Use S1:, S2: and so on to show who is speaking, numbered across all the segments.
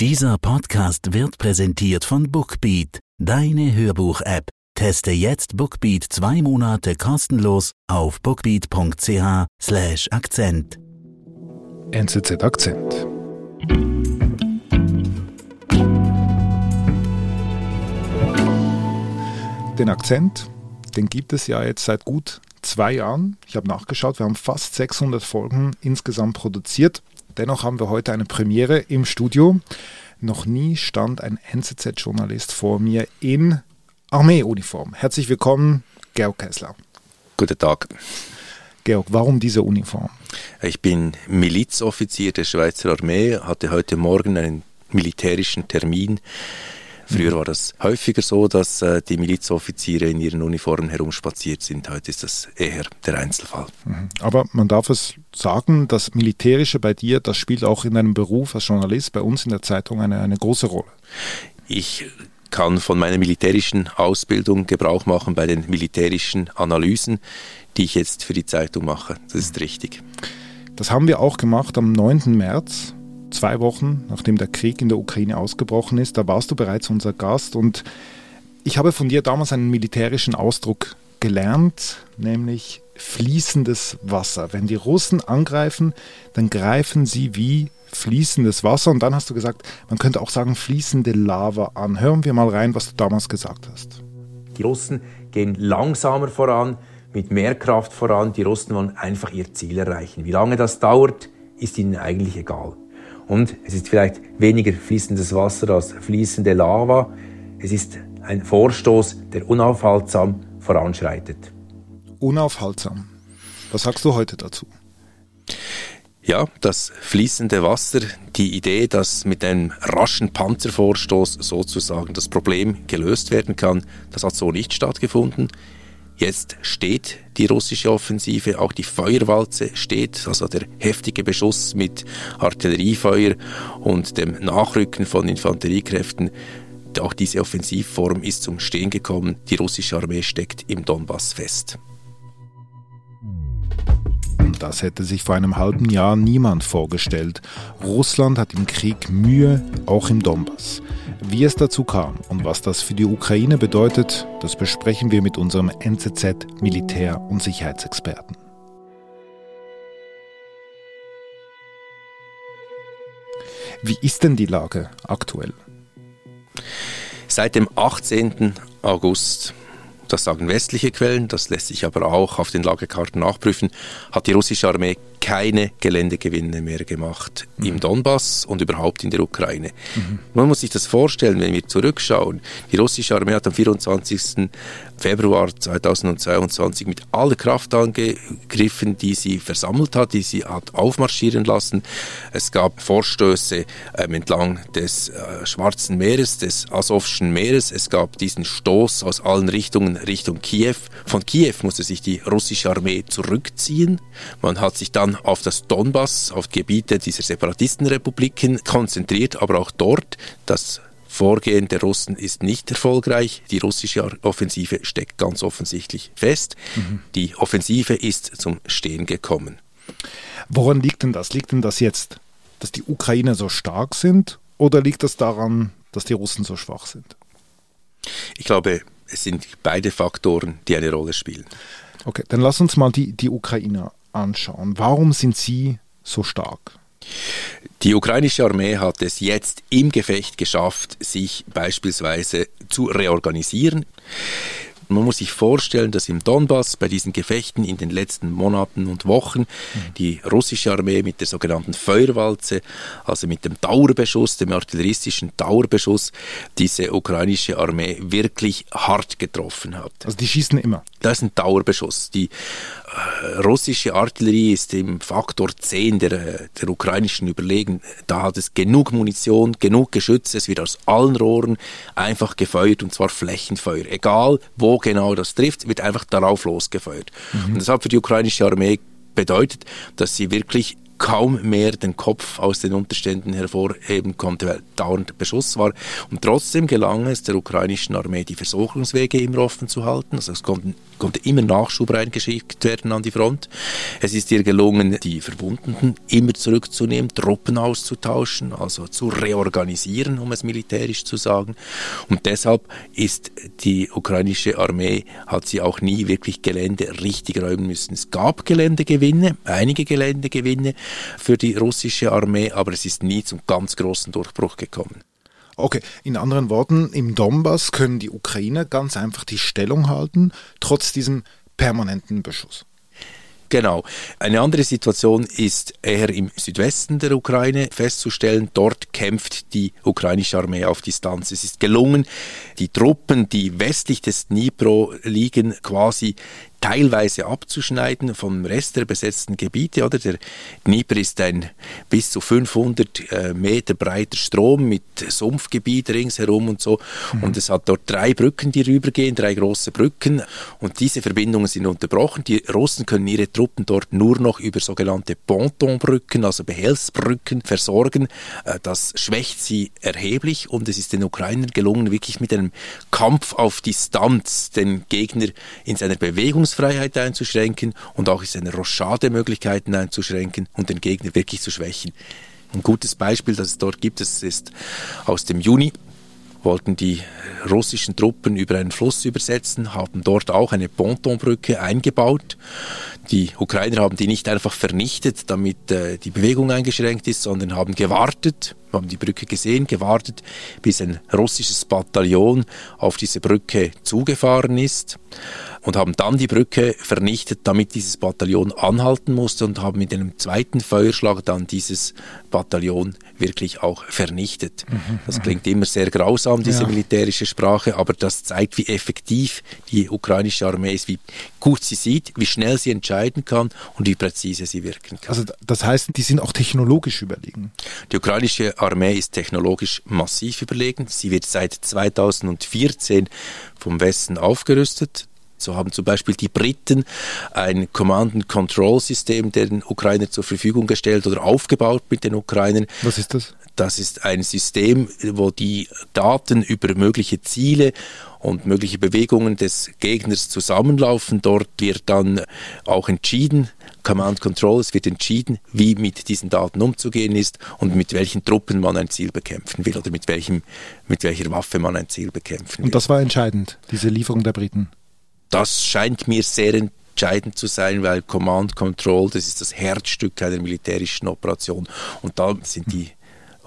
S1: Dieser Podcast wird präsentiert von Bookbeat, deine Hörbuch-App. Teste jetzt Bookbeat zwei Monate kostenlos auf bookbeat.ch/slash Akzent.
S2: NZZ Akzent. Den Akzent, den gibt es ja jetzt seit gut zwei Jahren. Ich habe nachgeschaut, wir haben fast 600 Folgen insgesamt produziert. Dennoch haben wir heute eine Premiere im Studio. Noch nie stand ein NZZ-Journalist vor mir in Armeeuniform. Herzlich willkommen, Georg Kessler.
S3: Guten Tag.
S2: Georg, warum diese Uniform?
S3: Ich bin Milizoffizier der Schweizer Armee, hatte heute Morgen einen militärischen Termin Früher war das häufiger so, dass äh, die Milizoffiziere in ihren Uniformen herumspaziert sind. Heute ist das eher der Einzelfall.
S2: Mhm. Aber man darf es sagen, das Militärische bei dir, das spielt auch in deinem Beruf als Journalist bei uns in der Zeitung eine, eine große Rolle.
S3: Ich kann von meiner militärischen Ausbildung Gebrauch machen bei den militärischen Analysen, die ich jetzt für die Zeitung mache. Das ist richtig.
S2: Das haben wir auch gemacht am 9. März zwei Wochen, nachdem der Krieg in der Ukraine ausgebrochen ist. Da warst du bereits unser Gast und ich habe von dir damals einen militärischen Ausdruck gelernt, nämlich fließendes Wasser. Wenn die Russen angreifen, dann greifen sie wie fließendes Wasser und dann hast du gesagt, man könnte auch sagen fließende Lava an. Hören wir mal rein, was du damals gesagt hast.
S4: Die Russen gehen langsamer voran, mit mehr Kraft voran. Die Russen wollen einfach ihr Ziel erreichen. Wie lange das dauert, ist ihnen eigentlich egal. Und es ist vielleicht weniger fließendes Wasser als fließende Lava. Es ist ein Vorstoß, der unaufhaltsam voranschreitet.
S2: Unaufhaltsam. Was sagst du heute dazu?
S3: Ja, das fließende Wasser, die Idee, dass mit einem raschen Panzervorstoß sozusagen das Problem gelöst werden kann, das hat so nicht stattgefunden. Jetzt steht die russische Offensive, auch die Feuerwalze steht, also der heftige Beschuss mit Artilleriefeuer und dem Nachrücken von Infanteriekräften. Auch diese Offensivform ist zum Stehen gekommen. Die russische Armee steckt im Donbass fest.
S2: Das hätte sich vor einem halben Jahr niemand vorgestellt. Russland hat im Krieg Mühe, auch im Donbass. Wie es dazu kam und was das für die Ukraine bedeutet, das besprechen wir mit unserem NZZ Militär- und Sicherheitsexperten. Wie ist denn die Lage aktuell?
S3: Seit dem 18. August das sagen westliche Quellen, das lässt sich aber auch auf den Lagekarten nachprüfen, hat die russische Armee keine Geländegewinne mehr gemacht mhm. im Donbass und überhaupt in der Ukraine. Mhm. Man muss sich das vorstellen, wenn wir zurückschauen. Die russische Armee hat am 24. Februar 2022 mit aller Kraft angegriffen, die sie versammelt hat, die sie hat aufmarschieren lassen. Es gab Vorstöße ähm, entlang des äh, Schwarzen Meeres, des Asowschen Meeres. Es gab diesen Stoß aus allen Richtungen Richtung Kiew. Von Kiew musste sich die russische Armee zurückziehen. Man hat sich dann auf das Donbass, auf Gebiete dieser Separatistenrepubliken konzentriert, aber auch dort das Vorgehen der Russen ist nicht erfolgreich. Die russische Offensive steckt ganz offensichtlich fest. Mhm. Die Offensive ist zum Stehen gekommen.
S2: Woran liegt denn das? Liegt denn das jetzt, dass die Ukrainer so stark sind oder liegt das daran, dass die Russen so schwach sind?
S3: Ich glaube, es sind beide Faktoren, die eine Rolle spielen.
S2: Okay, dann lass uns mal die, die Ukrainer anschauen. Warum sind sie so stark?
S3: Die ukrainische Armee hat es jetzt im Gefecht geschafft, sich beispielsweise zu reorganisieren. Man muss sich vorstellen, dass im Donbass bei diesen Gefechten in den letzten Monaten und Wochen mhm. die russische Armee mit der sogenannten Feuerwalze, also mit dem Dauerbeschuss, dem artilleristischen Dauerbeschuss, diese ukrainische Armee wirklich hart getroffen hat.
S2: Also die schießen immer.
S3: Das ist ein Dauerbeschuss. Die äh, russische Artillerie ist im Faktor 10 der, äh, der ukrainischen überlegen. Da hat es genug Munition, genug Geschütze, es wird aus allen Rohren einfach gefeuert und zwar Flächenfeuer. Egal wo genau das trifft, wird einfach darauf losgefeuert. Mhm. Und das hat für die ukrainische Armee bedeutet, dass sie wirklich kaum mehr den Kopf aus den Unterständen hervorheben konnte, weil dauernd Beschuss war. Und trotzdem gelang es der ukrainischen Armee, die Versorgungswege immer offen zu halten. Also es konnten, konnte immer Nachschub reingeschickt werden an die Front. Es ist ihr gelungen, die Verwundeten immer zurückzunehmen, Truppen auszutauschen, also zu reorganisieren, um es militärisch zu sagen. Und deshalb ist die ukrainische Armee, hat sie auch nie wirklich Gelände richtig räumen müssen. Es gab Geländegewinne, einige Geländegewinne, für die russische Armee, aber es ist nie zum ganz großen Durchbruch gekommen.
S2: Okay, in anderen Worten, im Donbass können die Ukrainer ganz einfach die Stellung halten, trotz diesem permanenten Beschuss.
S3: Genau. Eine andere Situation ist eher im Südwesten der Ukraine festzustellen. Dort kämpft die ukrainische Armee auf Distanz. Es ist gelungen, die Truppen, die westlich des Dnipro liegen, quasi teilweise abzuschneiden vom Rest der besetzten Gebiete. Oder? Der Dnieper ist ein bis zu 500 äh, Meter breiter Strom mit Sumpfgebiet ringsherum und so. Mhm. Und es hat dort drei Brücken, die rübergehen, drei große Brücken. Und diese Verbindungen sind unterbrochen. Die Russen können ihre Truppen dort nur noch über sogenannte Pontonbrücken, also Behelfsbrücken, versorgen. Äh, das schwächt sie erheblich und es ist den Ukrainern gelungen, wirklich mit einem Kampf auf Distanz den Gegner in seiner Bewegung Bewegungsfreiheit einzuschränken und auch seine Rochade-Möglichkeiten einzuschränken und den Gegner wirklich zu schwächen. Ein gutes Beispiel, das es dort gibt, das ist aus dem Juni wollten die russischen Truppen über einen Fluss übersetzen, haben dort auch eine Pontonbrücke eingebaut. Die Ukrainer haben die nicht einfach vernichtet, damit äh, die Bewegung eingeschränkt ist, sondern haben gewartet, haben die Brücke gesehen, gewartet, bis ein russisches Bataillon auf diese Brücke zugefahren ist und haben dann die Brücke vernichtet, damit dieses Bataillon anhalten musste und haben mit einem zweiten Feuerschlag dann dieses Bataillon wirklich auch vernichtet. Mhm, das klingt immer sehr grausam, diese ja. militärische Sprache, aber das zeigt, wie effektiv die ukrainische Armee ist, wie gut sie sieht, wie schnell sie entscheiden kann und wie präzise sie wirken kann.
S2: Also das heißt, die sind auch technologisch überlegen.
S3: Die ukrainische Armee ist technologisch massiv überlegen. Sie wird seit 2014 vom Westen aufgerüstet. So haben zum Beispiel die Briten ein Command-and-Control-System den Ukrainern zur Verfügung gestellt oder aufgebaut mit den Ukrainern.
S2: Was ist das?
S3: Das ist ein System, wo die Daten über mögliche Ziele und mögliche Bewegungen des Gegners zusammenlaufen. Dort wird dann auch entschieden, Command Control, es wird entschieden, wie mit diesen Daten umzugehen ist und mit welchen Truppen man ein Ziel bekämpfen will oder mit, welchem, mit welcher Waffe man ein Ziel bekämpfen will.
S2: Und das war entscheidend, diese Lieferung der Briten?
S3: das scheint mir sehr entscheidend zu sein, weil Command Control, das ist das Herzstück einer militärischen Operation. Und da sind die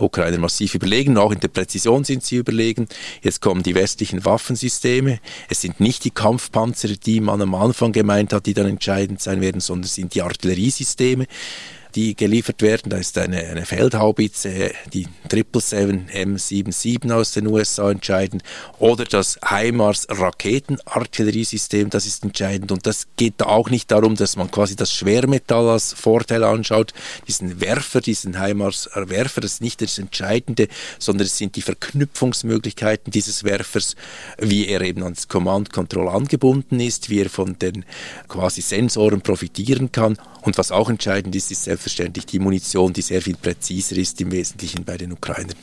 S3: Ukrainer massiv überlegen, auch in der Präzision sind sie überlegen. Jetzt kommen die westlichen Waffensysteme. Es sind nicht die Kampfpanzer, die man am Anfang gemeint hat, die dann entscheidend sein werden, sondern es sind die Artilleriesysteme die geliefert werden. Da ist eine, eine Feldhaubitze, die 777 M77 aus den USA entscheidend. Oder das HIMARS Raketenartilleriesystem, das ist entscheidend. Und das geht da auch nicht darum, dass man quasi das Schwermetall als Vorteil anschaut, diesen Werfer, diesen HIMARS Werfer, das ist nicht das Entscheidende, sondern es sind die Verknüpfungsmöglichkeiten dieses Werfers, wie er eben ans Command Control angebunden ist, wie er von den quasi Sensoren profitieren kann. Und was auch entscheidend ist, ist selbstverständlich die Munition, die sehr viel präziser ist im Wesentlichen bei den Ukrainern.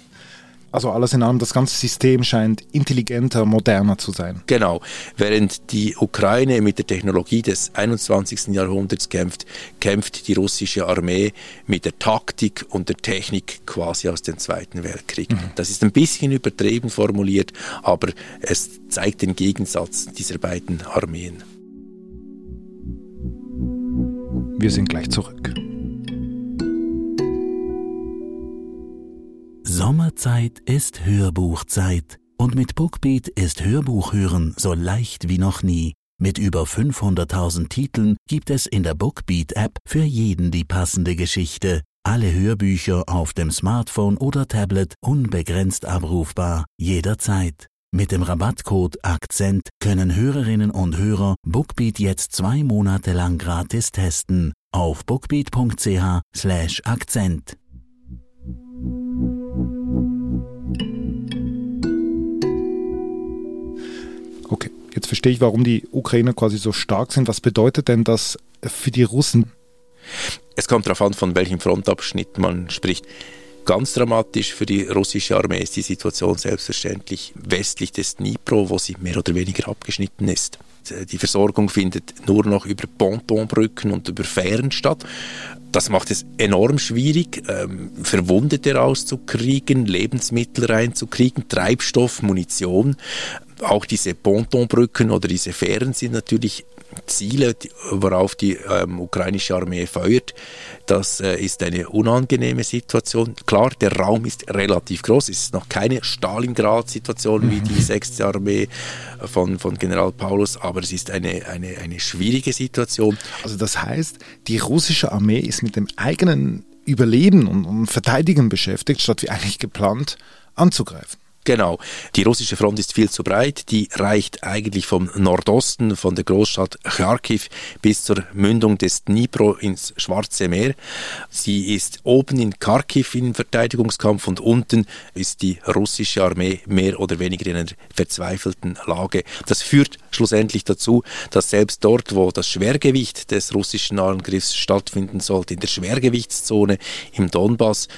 S2: Also alles in allem, das ganze System scheint intelligenter, moderner zu sein.
S3: Genau. Während die Ukraine mit der Technologie des 21. Jahrhunderts kämpft, kämpft die russische Armee mit der Taktik und der Technik quasi aus dem Zweiten Weltkrieg. Mhm. Das ist ein bisschen übertrieben formuliert, aber es zeigt den Gegensatz dieser beiden Armeen.
S2: Wir sind gleich zurück.
S1: Sommerzeit ist Hörbuchzeit und mit Bookbeat ist Hörbuchhören so leicht wie noch nie. Mit über 500.000 Titeln gibt es in der Bookbeat-App für jeden die passende Geschichte. Alle Hörbücher auf dem Smartphone oder Tablet unbegrenzt abrufbar, jederzeit. Mit dem Rabattcode Akzent können Hörerinnen und Hörer Bookbeat jetzt zwei Monate lang gratis testen auf bookbeat.ch slash Akzent.
S2: Jetzt verstehe ich, warum die Ukrainer quasi so stark sind. Was bedeutet denn das für die Russen?
S3: Es kommt darauf an, von welchem Frontabschnitt man spricht. Ganz dramatisch für die russische Armee ist die Situation selbstverständlich westlich des Dnipro, wo sie mehr oder weniger abgeschnitten ist. Die Versorgung findet nur noch über Pontonbrücken und über Fähren statt. Das macht es enorm schwierig, ähm, Verwundete rauszukriegen, Lebensmittel reinzukriegen, Treibstoff, Munition. Auch diese Pontonbrücken oder diese Fähren sind natürlich Ziele, worauf die ähm, ukrainische Armee feuert. Das äh, ist eine unangenehme Situation. Klar, der Raum ist relativ groß. Es ist noch keine Stalingrad-Situation wie die 6. Armee von, von General Paulus, aber es ist eine, eine, eine schwierige Situation.
S2: Also das heißt, die russische Armee ist mit dem eigenen Überleben und, und Verteidigen beschäftigt, statt wie eigentlich geplant anzugreifen.
S3: Genau. Die russische Front ist viel zu breit. Die reicht eigentlich vom Nordosten, von der Großstadt Kharkiv bis zur Mündung des Dnipro ins Schwarze Meer. Sie ist oben in Kharkiv im Verteidigungskampf und unten ist die russische Armee mehr oder weniger in einer verzweifelten Lage. Das führt schlussendlich dazu, dass selbst dort, wo das Schwergewicht des russischen Angriffs stattfinden sollte, in der Schwergewichtszone im Donbass,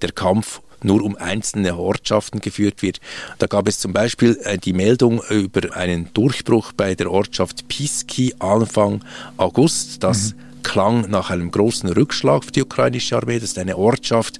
S3: der Kampf nur um einzelne Ortschaften geführt wird. Da gab es zum Beispiel äh, die Meldung über einen Durchbruch bei der Ortschaft Piski Anfang August. Das mhm klang nach einem großen Rückschlag für die ukrainische Armee. Das ist eine Ortschaft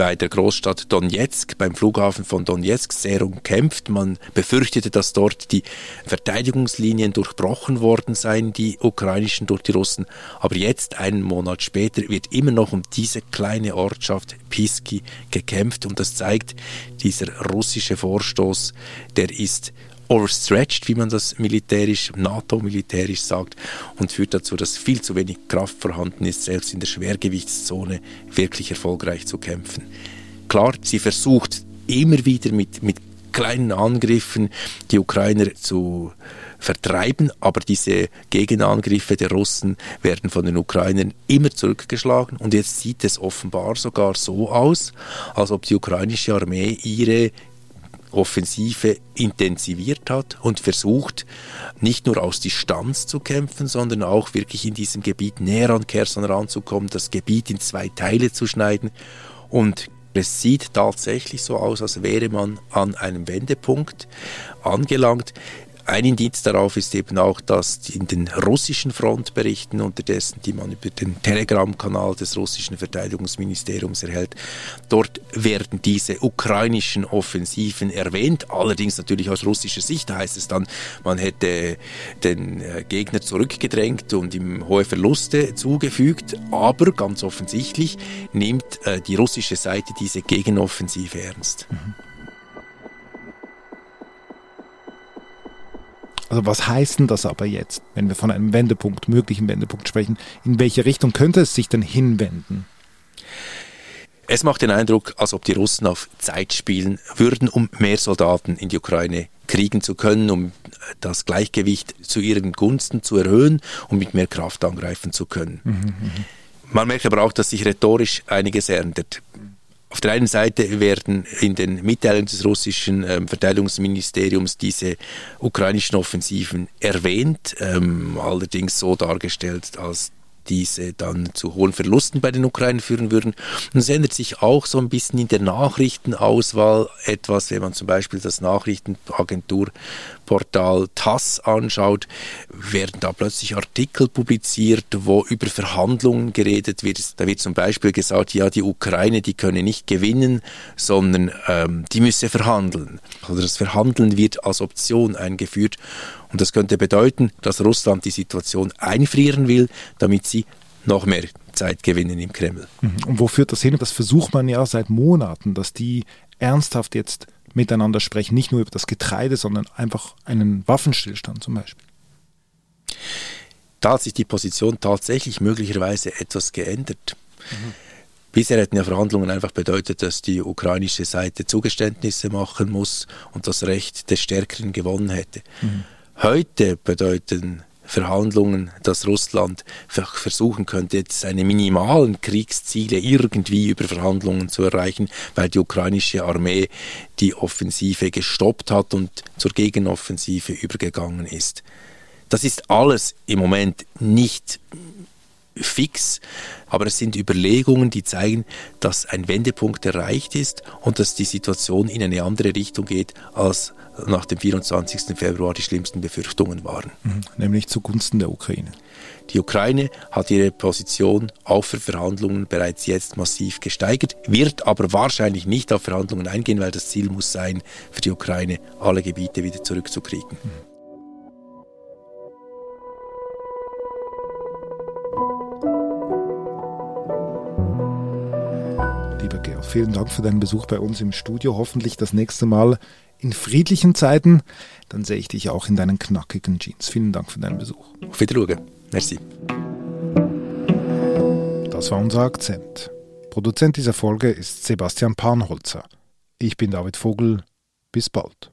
S3: bei der Großstadt Donetsk, beim Flughafen von Donetsk, sehr umkämpft. Man befürchtete, dass dort die Verteidigungslinien durchbrochen worden seien, die ukrainischen durch die Russen. Aber jetzt, einen Monat später, wird immer noch um diese kleine Ortschaft Piski gekämpft. Und das zeigt, dieser russische Vorstoß, der ist overstretched, wie man das militärisch, NATO-militärisch sagt, und führt dazu, dass viel zu wenig Kraft vorhanden ist, selbst in der Schwergewichtszone wirklich erfolgreich zu kämpfen. Klar, sie versucht immer wieder mit, mit kleinen Angriffen die Ukrainer zu vertreiben, aber diese Gegenangriffe der Russen werden von den Ukrainern immer zurückgeschlagen und jetzt sieht es offenbar sogar so aus, als ob die ukrainische Armee ihre Offensive intensiviert hat und versucht, nicht nur aus Distanz zu kämpfen, sondern auch wirklich in diesem Gebiet näher an Kherson ranzukommen, das Gebiet in zwei Teile zu schneiden. Und es sieht tatsächlich so aus, als wäre man an einem Wendepunkt angelangt. Ein Indiz darauf ist eben auch, dass in den russischen Frontberichten unterdessen, die man über den Telegram-Kanal des russischen Verteidigungsministeriums erhält, dort werden diese ukrainischen Offensiven erwähnt, allerdings natürlich aus russischer Sicht. Heißt es dann, man hätte den äh, Gegner zurückgedrängt und ihm hohe Verluste zugefügt, aber ganz offensichtlich nimmt äh, die russische Seite diese Gegenoffensive ernst. Mhm.
S2: Also was heißt denn das aber jetzt, wenn wir von einem Wendepunkt, möglichen Wendepunkt sprechen? In welche Richtung könnte es sich denn hinwenden?
S3: Es macht den Eindruck, als ob die Russen auf Zeit spielen würden, um mehr Soldaten in die Ukraine kriegen zu können, um das Gleichgewicht zu ihren Gunsten zu erhöhen und mit mehr Kraft angreifen zu können. Mhm, mhm. Man merkt aber auch, dass sich rhetorisch einiges ändert. Auf der einen Seite werden in den Mitteilungen des russischen ähm, Verteidigungsministeriums diese ukrainischen Offensiven erwähnt, ähm, allerdings so dargestellt, als diese dann zu hohen Verlusten bei den Ukrainern führen würden. Und es ändert sich auch so ein bisschen in der Nachrichtenauswahl etwas, wenn man zum Beispiel das Nachrichtenagenturportal TASS anschaut, werden da plötzlich Artikel publiziert, wo über Verhandlungen geredet wird. Da wird zum Beispiel gesagt, ja, die Ukraine, die könne nicht gewinnen, sondern ähm, die müsse verhandeln. Also das Verhandeln wird als Option eingeführt. Und das könnte bedeuten, dass Russland die Situation einfrieren will, damit sie noch mehr Zeit gewinnen im Kreml.
S2: Mhm. Und wo führt das hin? Das versucht man ja seit Monaten, dass die ernsthaft jetzt miteinander sprechen, nicht nur über das Getreide, sondern einfach einen Waffenstillstand zum Beispiel.
S3: Da hat sich die Position tatsächlich möglicherweise etwas geändert. Mhm. Bisher hätten ja Verhandlungen einfach bedeutet, dass die ukrainische Seite Zugeständnisse machen muss und das Recht des Stärkeren gewonnen hätte. Mhm. Heute bedeuten Verhandlungen, dass Russland versuchen könnte, seine minimalen Kriegsziele irgendwie über Verhandlungen zu erreichen, weil die ukrainische Armee die Offensive gestoppt hat und zur Gegenoffensive übergegangen ist. Das ist alles im Moment nicht fix, aber es sind Überlegungen, die zeigen, dass ein Wendepunkt erreicht ist und dass die Situation in eine andere Richtung geht, als nach dem 24. Februar die schlimmsten Befürchtungen waren.
S2: Mhm. Nämlich zugunsten der Ukraine.
S3: Die Ukraine hat ihre Position auch für Verhandlungen bereits jetzt massiv gesteigert, wird aber wahrscheinlich nicht auf Verhandlungen eingehen, weil das Ziel muss sein, für die Ukraine alle Gebiete wieder zurückzukriegen. Mhm.
S2: Vielen Dank für deinen Besuch bei uns im Studio. Hoffentlich das nächste Mal in friedlichen Zeiten. Dann sehe ich dich auch in deinen knackigen Jeans. Vielen Dank für deinen Besuch.
S3: Auf Wiedersehen. Merci.
S2: Das war unser Akzent. Produzent dieser Folge ist Sebastian Panholzer. Ich bin David Vogel. Bis bald.